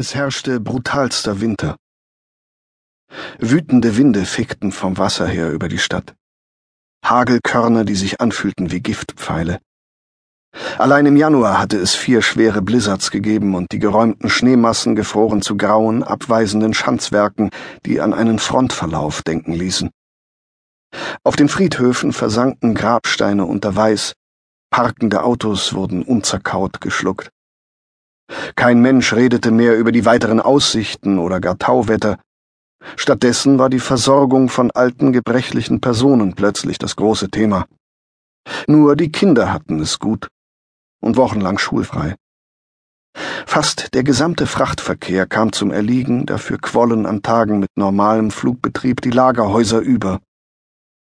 Es herrschte brutalster Winter. Wütende Winde fegten vom Wasser her über die Stadt. Hagelkörner, die sich anfühlten wie Giftpfeile. Allein im Januar hatte es vier schwere Blizzards gegeben und die geräumten Schneemassen gefroren zu grauen, abweisenden Schanzwerken, die an einen Frontverlauf denken ließen. Auf den Friedhöfen versanken Grabsteine unter Weiß, parkende Autos wurden unzerkaut geschluckt. Kein Mensch redete mehr über die weiteren Aussichten oder gar Tauwetter. Stattdessen war die Versorgung von alten, gebrechlichen Personen plötzlich das große Thema. Nur die Kinder hatten es gut und wochenlang schulfrei. Fast der gesamte Frachtverkehr kam zum Erliegen, dafür quollen an Tagen mit normalem Flugbetrieb die Lagerhäuser über.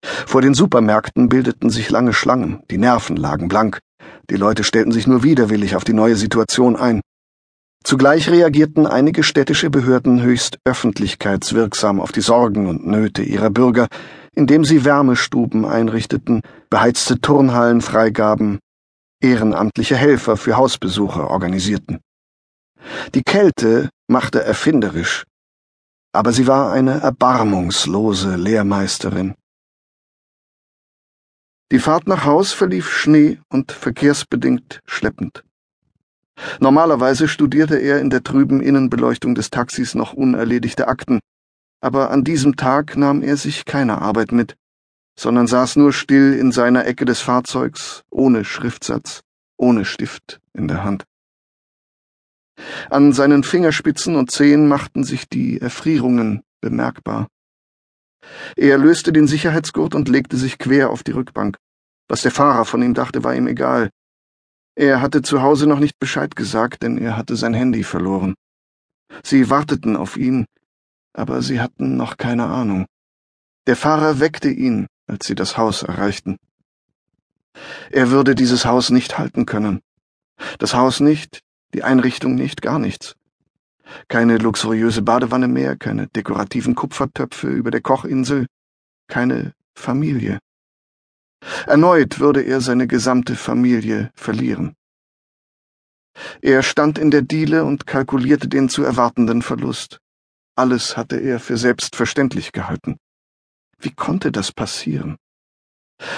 Vor den Supermärkten bildeten sich lange Schlangen, die Nerven lagen blank, die Leute stellten sich nur widerwillig auf die neue Situation ein. Zugleich reagierten einige städtische Behörden höchst öffentlichkeitswirksam auf die Sorgen und Nöte ihrer Bürger, indem sie Wärmestuben einrichteten, beheizte Turnhallen freigaben, ehrenamtliche Helfer für Hausbesuche organisierten. Die Kälte machte erfinderisch, aber sie war eine erbarmungslose Lehrmeisterin. Die Fahrt nach Haus verlief schnee- und verkehrsbedingt schleppend. Normalerweise studierte er in der trüben Innenbeleuchtung des Taxis noch unerledigte Akten, aber an diesem Tag nahm er sich keine Arbeit mit, sondern saß nur still in seiner Ecke des Fahrzeugs, ohne Schriftsatz, ohne Stift in der Hand. An seinen Fingerspitzen und Zehen machten sich die Erfrierungen bemerkbar. Er löste den Sicherheitsgurt und legte sich quer auf die Rückbank. Was der Fahrer von ihm dachte, war ihm egal. Er hatte zu Hause noch nicht Bescheid gesagt, denn er hatte sein Handy verloren. Sie warteten auf ihn, aber sie hatten noch keine Ahnung. Der Fahrer weckte ihn, als sie das Haus erreichten. Er würde dieses Haus nicht halten können. Das Haus nicht, die Einrichtung nicht, gar nichts. Keine luxuriöse Badewanne mehr, keine dekorativen Kupfertöpfe über der Kochinsel, keine Familie. Erneut würde er seine gesamte Familie verlieren. Er stand in der Diele und kalkulierte den zu erwartenden Verlust. Alles hatte er für selbstverständlich gehalten. Wie konnte das passieren?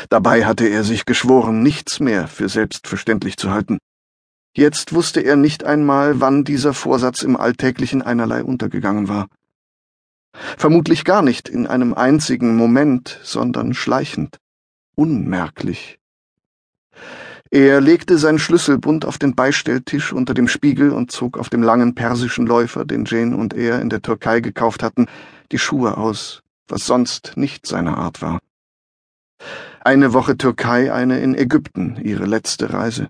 Dabei hatte er sich geschworen, nichts mehr für selbstverständlich zu halten. Jetzt wusste er nicht einmal, wann dieser Vorsatz im Alltäglichen einerlei untergegangen war. Vermutlich gar nicht in einem einzigen Moment, sondern schleichend, unmerklich. Er legte sein Schlüsselbund auf den Beistelltisch unter dem Spiegel und zog auf dem langen persischen Läufer, den Jane und er in der Türkei gekauft hatten, die Schuhe aus, was sonst nicht seine Art war. Eine Woche Türkei, eine in Ägypten, ihre letzte Reise.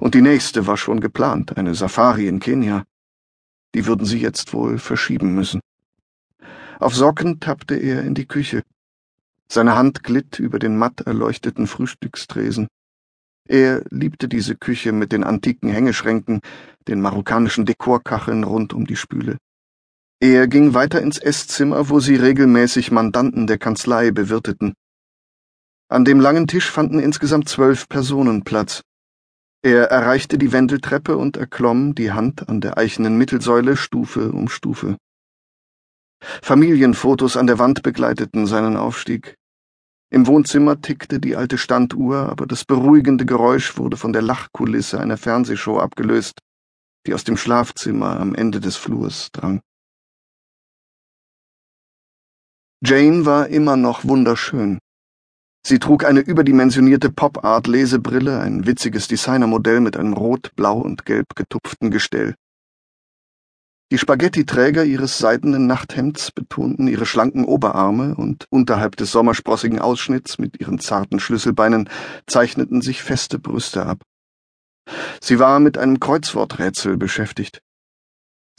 Und die nächste war schon geplant, eine Safari in Kenia. Die würden sie jetzt wohl verschieben müssen. Auf Socken tappte er in die Küche. Seine Hand glitt über den matt erleuchteten Frühstückstresen. Er liebte diese Küche mit den antiken Hängeschränken, den marokkanischen Dekorkacheln rund um die Spüle. Er ging weiter ins Esszimmer, wo sie regelmäßig Mandanten der Kanzlei bewirteten. An dem langen Tisch fanden insgesamt zwölf Personen Platz. Er erreichte die Wendeltreppe und erklomm, die Hand an der eichenen Mittelsäule, Stufe um Stufe. Familienfotos an der Wand begleiteten seinen Aufstieg. Im Wohnzimmer tickte die alte Standuhr, aber das beruhigende Geräusch wurde von der Lachkulisse einer Fernsehshow abgelöst, die aus dem Schlafzimmer am Ende des Flurs drang. Jane war immer noch wunderschön. Sie trug eine überdimensionierte Pop-Art-Lesebrille, ein witziges Designermodell mit einem rot, blau und gelb getupften Gestell. Die Spaghetti-Träger ihres seidenen Nachthemds betonten ihre schlanken Oberarme und unterhalb des sommersprossigen Ausschnitts mit ihren zarten Schlüsselbeinen zeichneten sich feste Brüste ab. Sie war mit einem Kreuzworträtsel beschäftigt.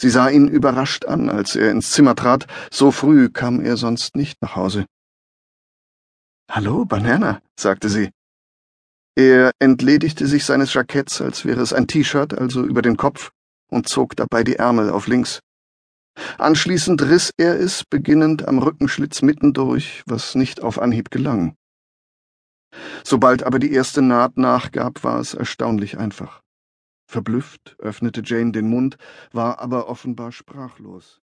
Sie sah ihn überrascht an, als er ins Zimmer trat, so früh kam er sonst nicht nach Hause. Hallo, Banana, sagte sie. Er entledigte sich seines Jacketts, als wäre es ein T-Shirt, also über den Kopf, und zog dabei die Ärmel auf links. Anschließend riss er es, beginnend am Rückenschlitz mittendurch, was nicht auf Anhieb gelang. Sobald aber die erste Naht nachgab, war es erstaunlich einfach. Verblüfft öffnete Jane den Mund, war aber offenbar sprachlos.